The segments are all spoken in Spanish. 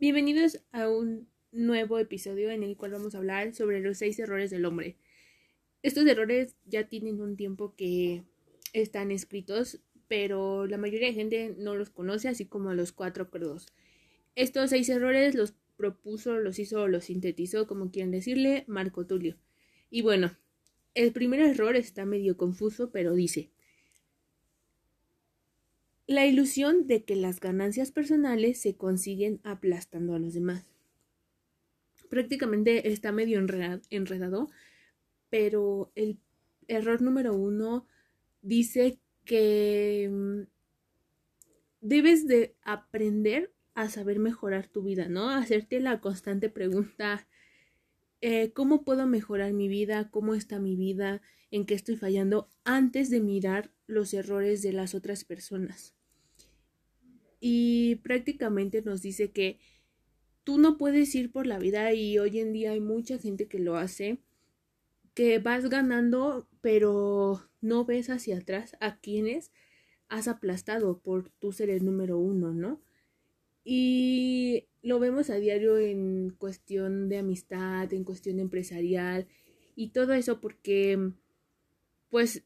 Bienvenidos a un nuevo episodio en el cual vamos a hablar sobre los seis errores del hombre. Estos errores ya tienen un tiempo que están escritos, pero la mayoría de gente no los conoce, así como los cuatro crudos. Estos seis errores los propuso, los hizo, los sintetizó, como quieren decirle, Marco Tulio. Y bueno, el primer error está medio confuso, pero dice, la ilusión de que las ganancias personales se consiguen aplastando a los demás. Prácticamente está medio enredado, pero el error número uno dice que mm, debes de aprender a saber mejorar tu vida, ¿no? Hacerte la constante pregunta, eh, ¿cómo puedo mejorar mi vida? ¿Cómo está mi vida? ¿En qué estoy fallando? Antes de mirar los errores de las otras personas y prácticamente nos dice que tú no puedes ir por la vida y hoy en día hay mucha gente que lo hace, que vas ganando pero no ves hacia atrás a quienes has aplastado por tú ser el número uno, ¿no? Y lo vemos a diario en cuestión de amistad, en cuestión empresarial y todo eso porque pues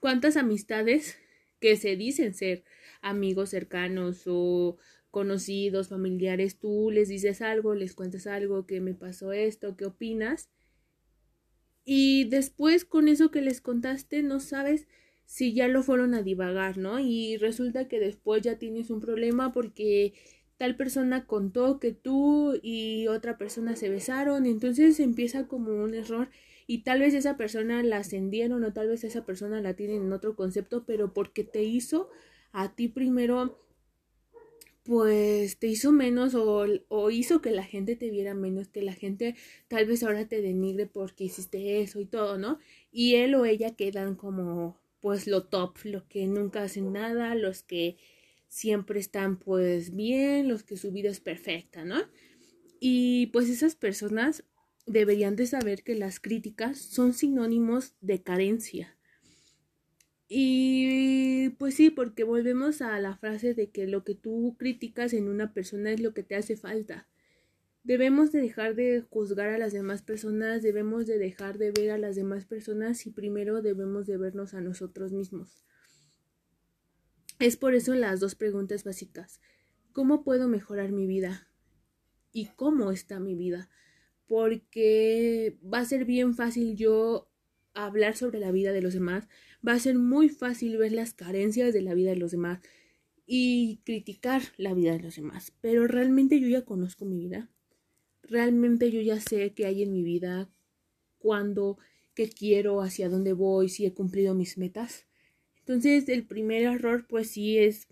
cuántas amistades que se dicen ser amigos cercanos o conocidos, familiares, tú les dices algo, les cuentas algo, que me pasó esto, qué opinas. Y después con eso que les contaste no sabes si ya lo fueron a divagar, ¿no? Y resulta que después ya tienes un problema porque tal persona contó que tú y otra persona se besaron, entonces empieza como un error y tal vez esa persona la ascendieron o tal vez esa persona la tienen en otro concepto, pero porque te hizo a ti primero pues te hizo menos o, o, hizo que la gente te viera menos, que la gente tal vez ahora te denigre porque hiciste eso y todo, ¿no? Y él o ella quedan como pues lo top, los que nunca hacen nada, los que siempre están pues bien, los que su vida es perfecta, ¿no? Y pues esas personas deberían de saber que las críticas son sinónimos de carencia. Y pues sí, porque volvemos a la frase de que lo que tú criticas en una persona es lo que te hace falta. Debemos de dejar de juzgar a las demás personas, debemos de dejar de ver a las demás personas y primero debemos de vernos a nosotros mismos. Es por eso las dos preguntas básicas. ¿Cómo puedo mejorar mi vida? ¿Y cómo está mi vida? Porque va a ser bien fácil yo hablar sobre la vida de los demás, va a ser muy fácil ver las carencias de la vida de los demás y criticar la vida de los demás. Pero realmente yo ya conozco mi vida. Realmente yo ya sé qué hay en mi vida, cuándo, qué quiero, hacia dónde voy, si he cumplido mis metas. Entonces el primer error pues sí es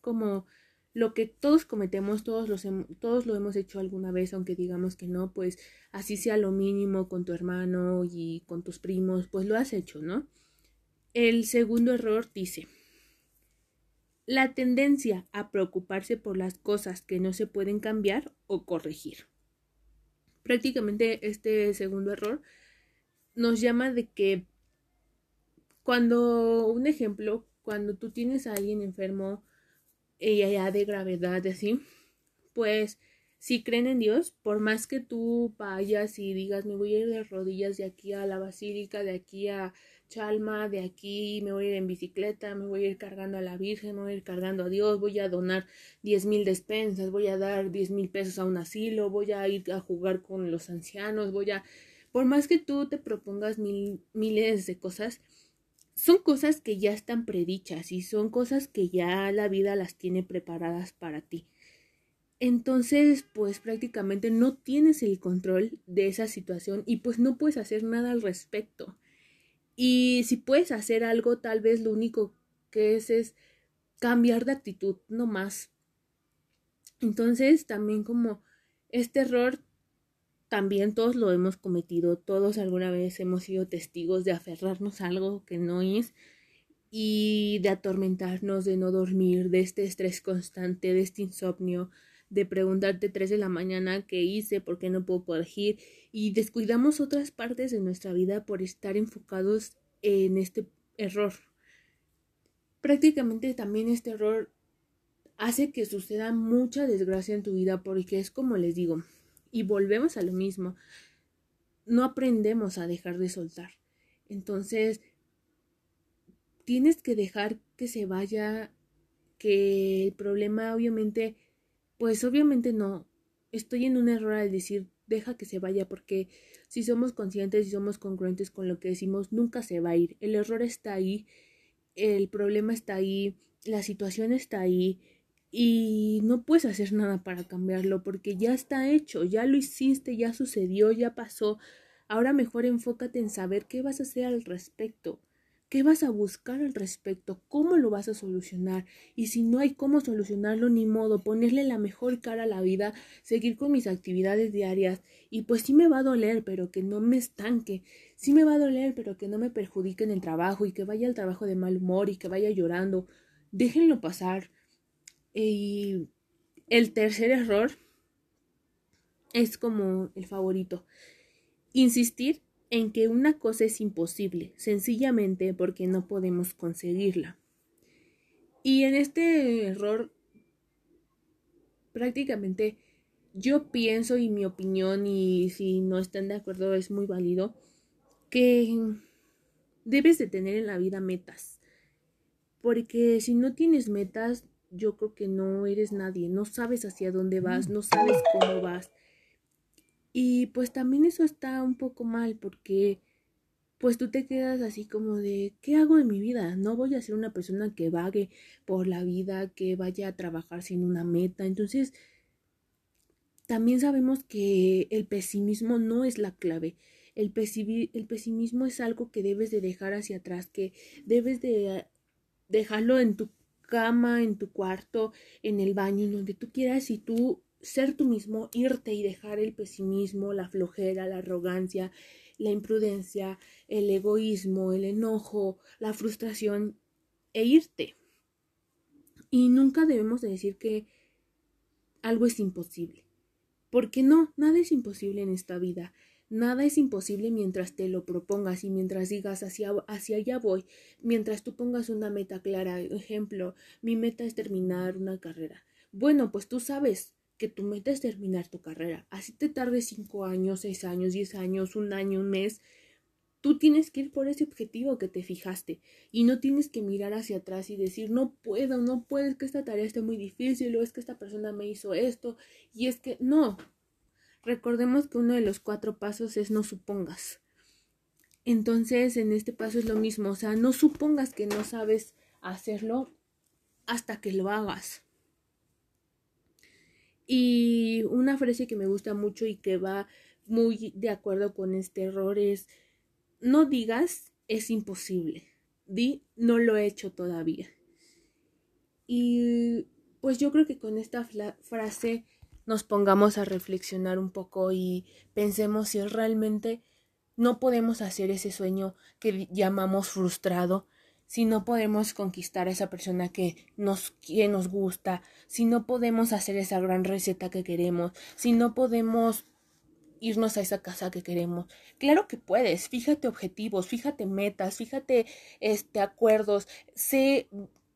como lo que todos cometemos, todos, los, todos lo hemos hecho alguna vez, aunque digamos que no, pues así sea lo mínimo con tu hermano y con tus primos, pues lo has hecho, ¿no? El segundo error dice, la tendencia a preocuparse por las cosas que no se pueden cambiar o corregir. Prácticamente este segundo error nos llama de que cuando, un ejemplo, cuando tú tienes a alguien enfermo y allá de gravedad, así, pues si creen en Dios, por más que tú vayas y digas, me voy a ir de rodillas de aquí a la basílica, de aquí a Chalma, de aquí me voy a ir en bicicleta, me voy a ir cargando a la Virgen, me voy a ir cargando a Dios, voy a donar diez mil despensas, voy a dar diez mil pesos a un asilo, voy a ir a jugar con los ancianos, voy a... Por más que tú te propongas mil, miles de cosas, son cosas que ya están predichas y son cosas que ya la vida las tiene preparadas para ti entonces pues prácticamente no tienes el control de esa situación y pues no puedes hacer nada al respecto. Y si puedes hacer algo, tal vez lo único que es es cambiar de actitud, no más. Entonces también como este error también todos lo hemos cometido, todos alguna vez hemos sido testigos de aferrarnos a algo que no es y de atormentarnos, de no dormir, de este estrés constante, de este insomnio, de preguntarte tres de la mañana qué hice, por qué no puedo corregir y descuidamos otras partes de nuestra vida por estar enfocados en este error. Prácticamente también este error hace que suceda mucha desgracia en tu vida porque es como les digo, y volvemos a lo mismo, no aprendemos a dejar de soltar. Entonces, tienes que dejar que se vaya, que el problema obviamente, pues obviamente no, estoy en un error al decir deja que se vaya porque si somos conscientes y somos congruentes con lo que decimos, nunca se va a ir. El error está ahí, el problema está ahí, la situación está ahí y no puedes hacer nada para cambiarlo porque ya está hecho, ya lo hiciste, ya sucedió, ya pasó. Ahora mejor enfócate en saber qué vas a hacer al respecto. ¿Qué vas a buscar al respecto? ¿Cómo lo vas a solucionar? Y si no hay cómo solucionarlo, ni modo, ponerle la mejor cara a la vida, seguir con mis actividades diarias. Y pues sí me va a doler, pero que no me estanque. Sí me va a doler, pero que no me perjudique en el trabajo y que vaya al trabajo de mal humor y que vaya llorando. Déjenlo pasar. Y el tercer error es como el favorito. Insistir en que una cosa es imposible, sencillamente porque no podemos conseguirla. Y en este error, prácticamente yo pienso y mi opinión, y si no están de acuerdo es muy válido, que debes de tener en la vida metas. Porque si no tienes metas, yo creo que no eres nadie, no sabes hacia dónde vas, no sabes cómo vas. Y pues también eso está un poco mal porque pues tú te quedas así como de ¿qué hago en mi vida? No voy a ser una persona que vague por la vida, que vaya a trabajar sin una meta. Entonces, también sabemos que el pesimismo no es la clave. El, el pesimismo es algo que debes de dejar hacia atrás, que debes de dejarlo en tu cama, en tu cuarto, en el baño, en donde tú quieras y tú ser tú mismo, irte y dejar el pesimismo, la flojera, la arrogancia, la imprudencia, el egoísmo, el enojo, la frustración e irte. Y nunca debemos de decir que algo es imposible. Porque no, nada es imposible en esta vida. Nada es imposible mientras te lo propongas y mientras digas hacia, allá voy, mientras tú pongas una meta clara. Ejemplo, mi meta es terminar una carrera. Bueno, pues tú sabes que tu meta es terminar tu carrera. Así te tardes cinco años, seis años, diez años, un año, un mes. Tú tienes que ir por ese objetivo que te fijaste y no tienes que mirar hacia atrás y decir no puedo, no puedo, es que esta tarea está muy difícil o es que esta persona me hizo esto y es que no. Recordemos que uno de los cuatro pasos es no supongas. Entonces en este paso es lo mismo, o sea, no supongas que no sabes hacerlo hasta que lo hagas. Y una frase que me gusta mucho y que va muy de acuerdo con este error es, no digas es imposible, di no lo he hecho todavía. Y pues yo creo que con esta frase nos pongamos a reflexionar un poco y pensemos si realmente no podemos hacer ese sueño que llamamos frustrado si no podemos conquistar a esa persona que nos, que nos gusta, si no podemos hacer esa gran receta que queremos, si no podemos irnos a esa casa que queremos. Claro que puedes, fíjate objetivos, fíjate metas, fíjate este acuerdos, sé,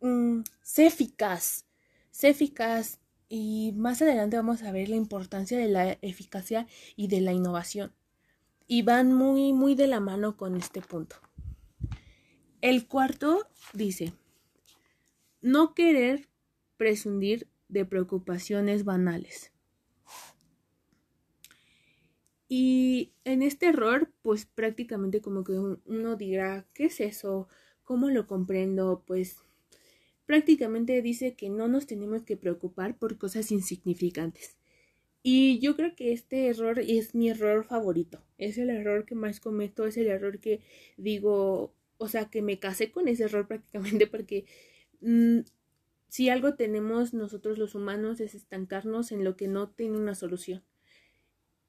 mm, sé eficaz, sé eficaz y más adelante vamos a ver la importancia de la eficacia y de la innovación. Y van muy muy de la mano con este punto. El cuarto dice, no querer prescindir de preocupaciones banales. Y en este error, pues prácticamente como que uno dirá, ¿qué es eso? ¿Cómo lo comprendo? Pues prácticamente dice que no nos tenemos que preocupar por cosas insignificantes. Y yo creo que este error es mi error favorito. Es el error que más cometo, es el error que digo, o sea, que me casé con ese error prácticamente porque mm, si algo tenemos nosotros los humanos es estancarnos en lo que no tiene una solución.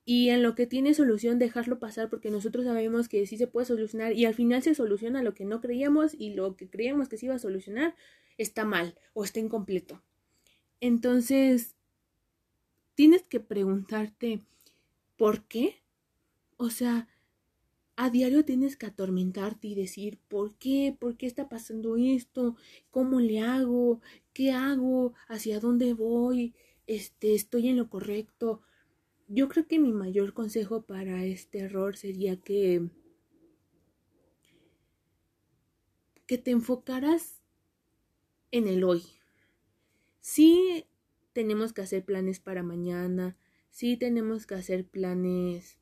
Y en lo que tiene solución dejarlo pasar porque nosotros sabemos que sí se puede solucionar y al final se soluciona lo que no creíamos y lo que creíamos que se iba a solucionar está mal o está incompleto. Entonces, tienes que preguntarte, ¿por qué? O sea, a diario tienes que atormentarte y decir, ¿por qué? ¿Por qué está pasando esto? ¿Cómo le hago? ¿qué hago? ¿Hacia dónde voy? Este, estoy en lo correcto. Yo creo que mi mayor consejo para este error sería que que te enfocaras en el hoy. Sí tenemos que hacer planes para mañana, sí tenemos que hacer planes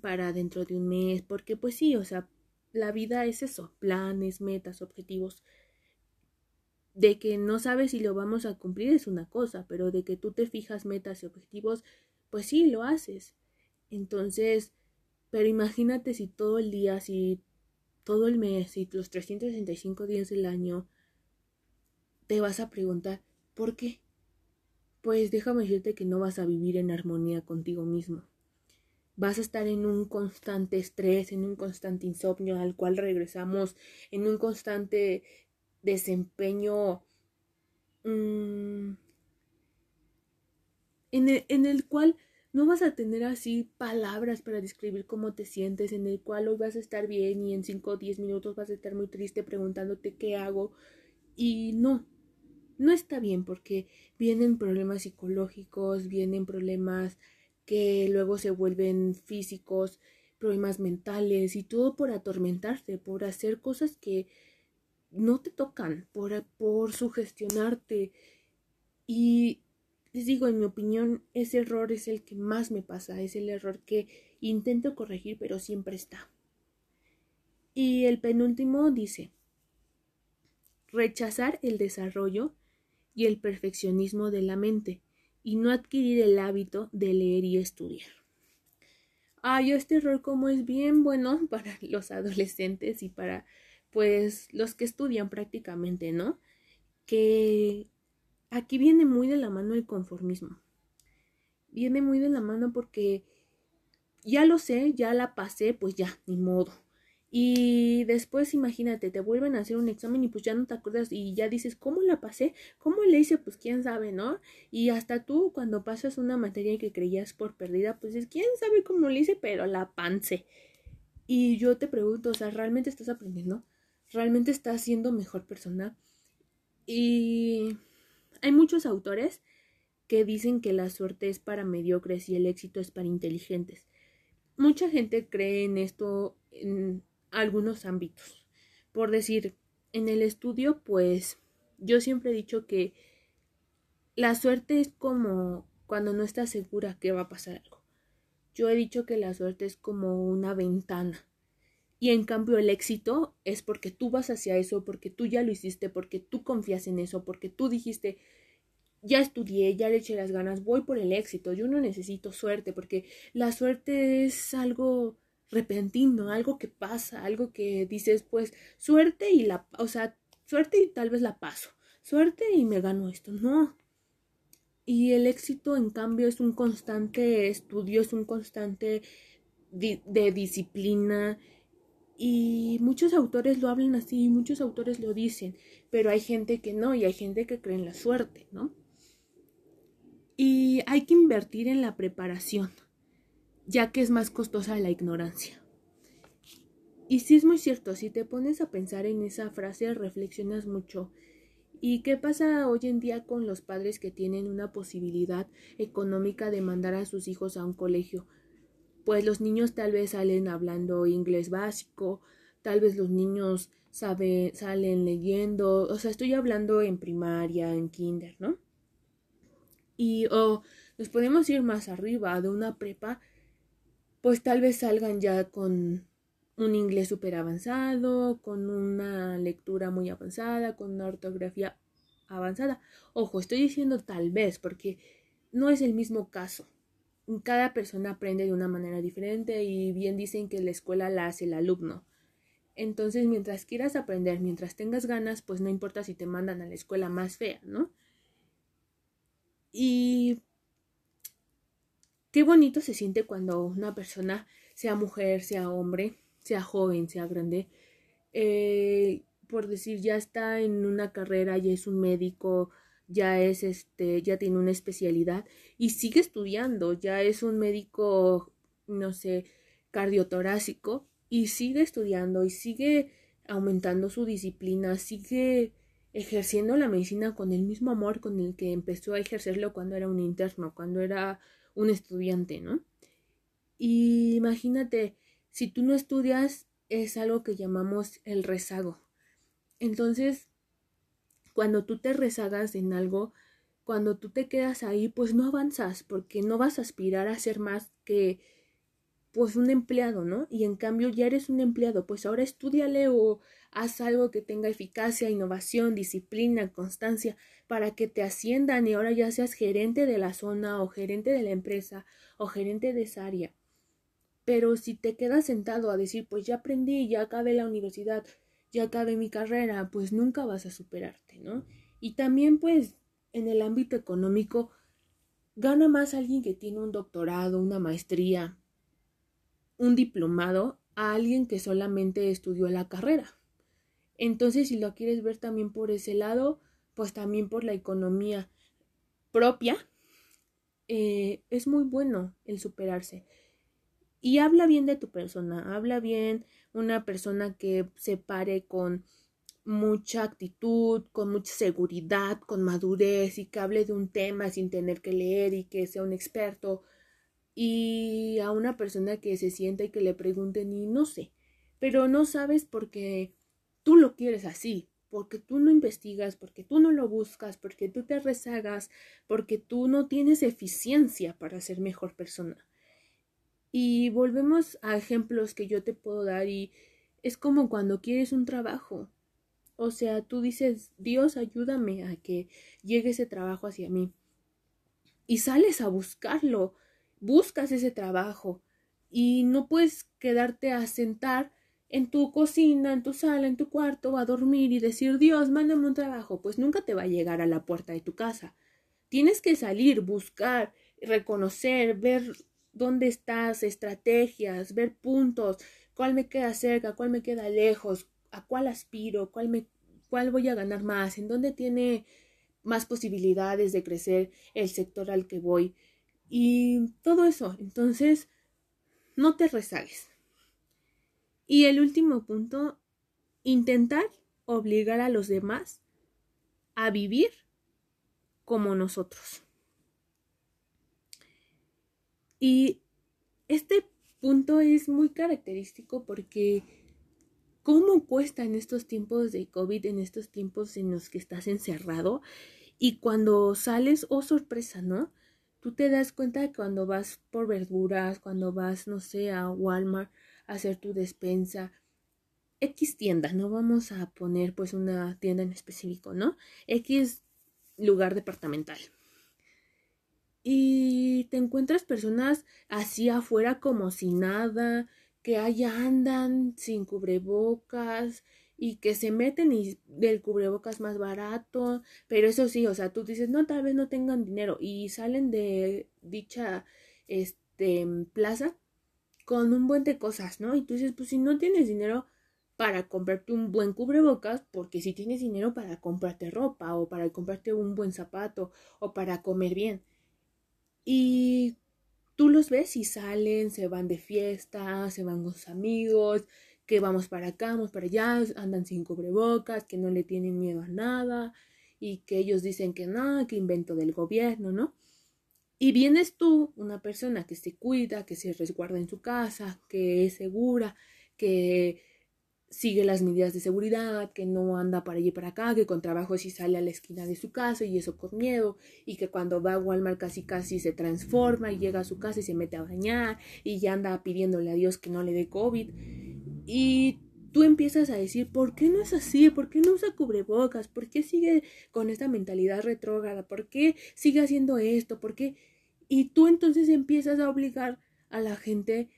para dentro de un mes, porque pues sí, o sea, la vida es eso, planes, metas, objetivos. De que no sabes si lo vamos a cumplir es una cosa, pero de que tú te fijas metas y objetivos, pues sí, lo haces. Entonces, pero imagínate si todo el día, si todo el mes, si los 365 días del año, te vas a preguntar, ¿por qué? Pues déjame decirte que no vas a vivir en armonía contigo mismo vas a estar en un constante estrés, en un constante insomnio al cual regresamos, en un constante desempeño mm, en, el, en el cual no vas a tener así palabras para describir cómo te sientes, en el cual hoy vas a estar bien y en 5 o 10 minutos vas a estar muy triste preguntándote qué hago. Y no, no está bien porque vienen problemas psicológicos, vienen problemas que luego se vuelven físicos, problemas mentales y todo por atormentarte, por hacer cosas que no te tocan, por, por sugestionarte. Y les digo, en mi opinión, ese error es el que más me pasa, es el error que intento corregir, pero siempre está. Y el penúltimo dice, rechazar el desarrollo y el perfeccionismo de la mente y no adquirir el hábito de leer y estudiar. Ay, este error como es bien bueno para los adolescentes y para pues los que estudian prácticamente, ¿no? Que aquí viene muy de la mano el conformismo. Viene muy de la mano porque ya lo sé, ya la pasé, pues ya, ni modo. Y después, imagínate, te vuelven a hacer un examen y pues ya no te acuerdas y ya dices, ¿cómo la pasé? ¿Cómo le hice? Pues quién sabe, ¿no? Y hasta tú cuando pasas una materia que creías por perdida, pues es quién sabe cómo le hice, pero la pancé. Y yo te pregunto, o sea, ¿realmente estás aprendiendo? ¿Realmente estás siendo mejor persona? Y hay muchos autores que dicen que la suerte es para mediocres y el éxito es para inteligentes. Mucha gente cree en esto algunos ámbitos. Por decir, en el estudio, pues yo siempre he dicho que la suerte es como cuando no estás segura que va a pasar algo. Yo he dicho que la suerte es como una ventana. Y en cambio el éxito es porque tú vas hacia eso, porque tú ya lo hiciste, porque tú confías en eso, porque tú dijiste, ya estudié, ya le eché las ganas, voy por el éxito, yo no necesito suerte, porque la suerte es algo repentino, algo que pasa, algo que dices, pues suerte y la, o sea, suerte y tal vez la paso, suerte y me gano esto, no. Y el éxito, en cambio, es un constante estudio, es un constante de disciplina. Y muchos autores lo hablan así, muchos autores lo dicen, pero hay gente que no, y hay gente que cree en la suerte, ¿no? Y hay que invertir en la preparación ya que es más costosa la ignorancia. Y sí es muy cierto, si te pones a pensar en esa frase, reflexionas mucho. ¿Y qué pasa hoy en día con los padres que tienen una posibilidad económica de mandar a sus hijos a un colegio? Pues los niños tal vez salen hablando inglés básico, tal vez los niños salen leyendo, o sea, estoy hablando en primaria, en kinder, ¿no? Y o nos podemos ir más arriba de una prepa pues tal vez salgan ya con un inglés súper avanzado, con una lectura muy avanzada, con una ortografía avanzada. Ojo, estoy diciendo tal vez porque no es el mismo caso. Cada persona aprende de una manera diferente y bien dicen que la escuela la hace el alumno. Entonces, mientras quieras aprender, mientras tengas ganas, pues no importa si te mandan a la escuela más fea, ¿no? Y Qué bonito se siente cuando una persona, sea mujer, sea hombre, sea joven, sea grande, eh, por decir, ya está en una carrera, ya es un médico, ya es este, ya tiene una especialidad y sigue estudiando, ya es un médico, no sé, cardiotorácico y sigue estudiando y sigue aumentando su disciplina, sigue ejerciendo la medicina con el mismo amor con el que empezó a ejercerlo cuando era un interno, cuando era un estudiante, ¿no? Y imagínate, si tú no estudias, es algo que llamamos el rezago. Entonces, cuando tú te rezagas en algo, cuando tú te quedas ahí, pues no avanzas, porque no vas a aspirar a ser más que pues un empleado, ¿no? Y en cambio ya eres un empleado, pues ahora estudiale o haz algo que tenga eficacia, innovación, disciplina, constancia, para que te asciendan y ahora ya seas gerente de la zona o gerente de la empresa o gerente de esa área. Pero si te quedas sentado a decir, pues ya aprendí, ya acabé la universidad, ya acabé mi carrera, pues nunca vas a superarte, ¿no? Y también pues en el ámbito económico gana más alguien que tiene un doctorado, una maestría, un diplomado a alguien que solamente estudió la carrera. Entonces, si lo quieres ver también por ese lado, pues también por la economía propia, eh, es muy bueno el superarse. Y habla bien de tu persona, habla bien una persona que se pare con mucha actitud, con mucha seguridad, con madurez y que hable de un tema sin tener que leer y que sea un experto y a una persona que se sienta y que le pregunten y no sé, pero no sabes porque tú lo quieres así, porque tú no investigas, porque tú no lo buscas, porque tú te rezagas, porque tú no tienes eficiencia para ser mejor persona. Y volvemos a ejemplos que yo te puedo dar y es como cuando quieres un trabajo. O sea, tú dices, Dios, ayúdame a que llegue ese trabajo hacia mí. Y sales a buscarlo buscas ese trabajo y no puedes quedarte a sentar en tu cocina, en tu sala, en tu cuarto, a dormir y decir Dios, mándame un trabajo, pues nunca te va a llegar a la puerta de tu casa. Tienes que salir, buscar, reconocer, ver dónde estás, estrategias, ver puntos, cuál me queda cerca, cuál me queda lejos, a cuál aspiro, cuál me cuál voy a ganar más, en dónde tiene más posibilidades de crecer el sector al que voy y todo eso. Entonces, no te rezagues. Y el último punto, intentar obligar a los demás a vivir como nosotros. Y este punto es muy característico porque cómo cuesta en estos tiempos de COVID, en estos tiempos en los que estás encerrado y cuando sales, oh sorpresa, ¿no? Tú te das cuenta cuando vas por verduras, cuando vas, no sé, a Walmart a hacer tu despensa, X tienda, no vamos a poner pues una tienda en específico, ¿no? X lugar departamental. Y te encuentras personas así afuera como si nada, que allá andan sin cubrebocas, y que se meten y del cubrebocas más barato, pero eso sí, o sea, tú dices, no, tal vez no tengan dinero y salen de dicha este plaza con un buen de cosas, ¿no? Y tú dices, pues si no tienes dinero para comprarte un buen cubrebocas, porque si tienes dinero para comprarte ropa o para comprarte un buen zapato o para comer bien. Y tú los ves y salen, se van de fiesta, se van con sus amigos, que vamos para acá, vamos para allá, andan sin cubrebocas, que no le tienen miedo a nada y que ellos dicen que no, que invento del gobierno, ¿no? Y vienes tú, una persona que se cuida, que se resguarda en su casa, que es segura, que sigue las medidas de seguridad, que no anda para allí para acá, que con trabajo sí sale a la esquina de su casa y eso con miedo, y que cuando va a Walmart casi casi se transforma y llega a su casa y se mete a bañar y ya anda pidiéndole a Dios que no le dé COVID. Y tú empiezas a decir, ¿por qué no es así? ¿Por qué no usa cubrebocas? ¿Por qué sigue con esta mentalidad retrógrada? ¿Por qué sigue haciendo esto? ¿Por qué? Y tú entonces empiezas a obligar a la gente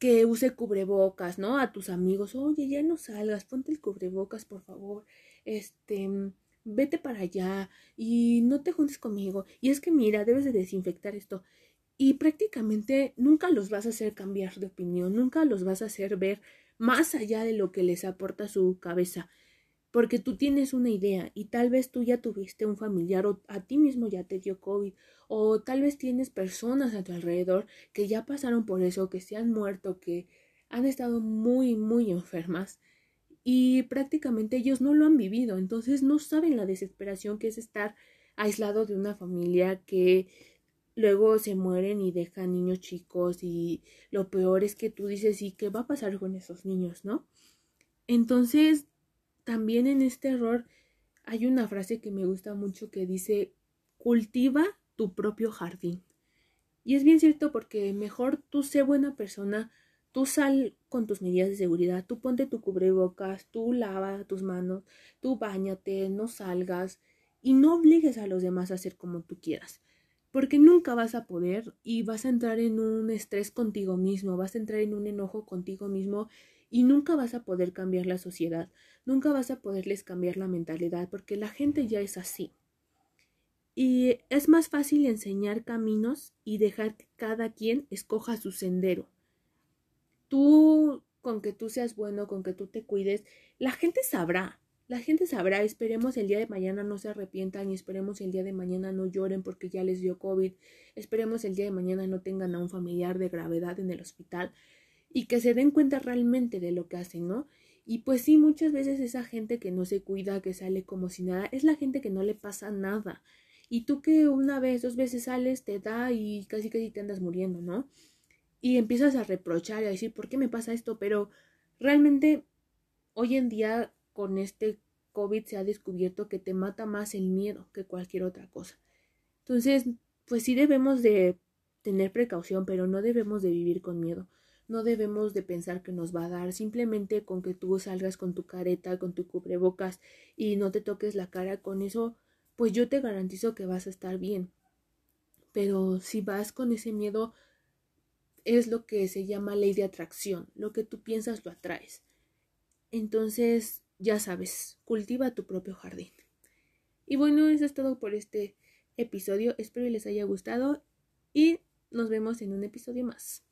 que use cubrebocas, ¿no? A tus amigos, oye, ya no salgas, ponte el cubrebocas, por favor. Este, vete para allá y no te juntes conmigo. Y es que mira, debes de desinfectar esto. Y prácticamente nunca los vas a hacer cambiar de opinión, nunca los vas a hacer ver más allá de lo que les aporta su cabeza, porque tú tienes una idea y tal vez tú ya tuviste un familiar o a ti mismo ya te dio COVID o tal vez tienes personas a tu alrededor que ya pasaron por eso, que se han muerto, que han estado muy, muy enfermas y prácticamente ellos no lo han vivido, entonces no saben la desesperación que es estar aislado de una familia que luego se mueren y dejan niños chicos y lo peor es que tú dices, ¿y qué va a pasar con esos niños, no? Entonces, también en este error hay una frase que me gusta mucho que dice, cultiva tu propio jardín. Y es bien cierto porque mejor tú sé buena persona, tú sal con tus medidas de seguridad, tú ponte tu cubrebocas, tú lava tus manos, tú bañate, no salgas y no obligues a los demás a hacer como tú quieras porque nunca vas a poder y vas a entrar en un estrés contigo mismo, vas a entrar en un enojo contigo mismo y nunca vas a poder cambiar la sociedad, nunca vas a poderles cambiar la mentalidad porque la gente ya es así. Y es más fácil enseñar caminos y dejar que cada quien escoja su sendero. Tú, con que tú seas bueno, con que tú te cuides, la gente sabrá, la gente sabrá, esperemos el día de mañana no se arrepientan y esperemos el día de mañana no lloren porque ya les dio COVID, esperemos el día de mañana no tengan a un familiar de gravedad en el hospital y que se den cuenta realmente de lo que hacen, ¿no? Y pues sí, muchas veces esa gente que no se cuida, que sale como si nada, es la gente que no le pasa nada. Y tú que una vez, dos veces sales, te da y casi casi te andas muriendo, ¿no? Y empiezas a reprochar y a decir, ¿por qué me pasa esto? Pero realmente hoy en día con este COVID se ha descubierto que te mata más el miedo que cualquier otra cosa. Entonces, pues sí debemos de tener precaución, pero no debemos de vivir con miedo. No debemos de pensar que nos va a dar simplemente con que tú salgas con tu careta, con tu cubrebocas y no te toques la cara con eso, pues yo te garantizo que vas a estar bien. Pero si vas con ese miedo, es lo que se llama ley de atracción. Lo que tú piensas lo atraes. Entonces, ya sabes, cultiva tu propio jardín. Y bueno, eso es todo por este episodio. Espero les haya gustado y nos vemos en un episodio más.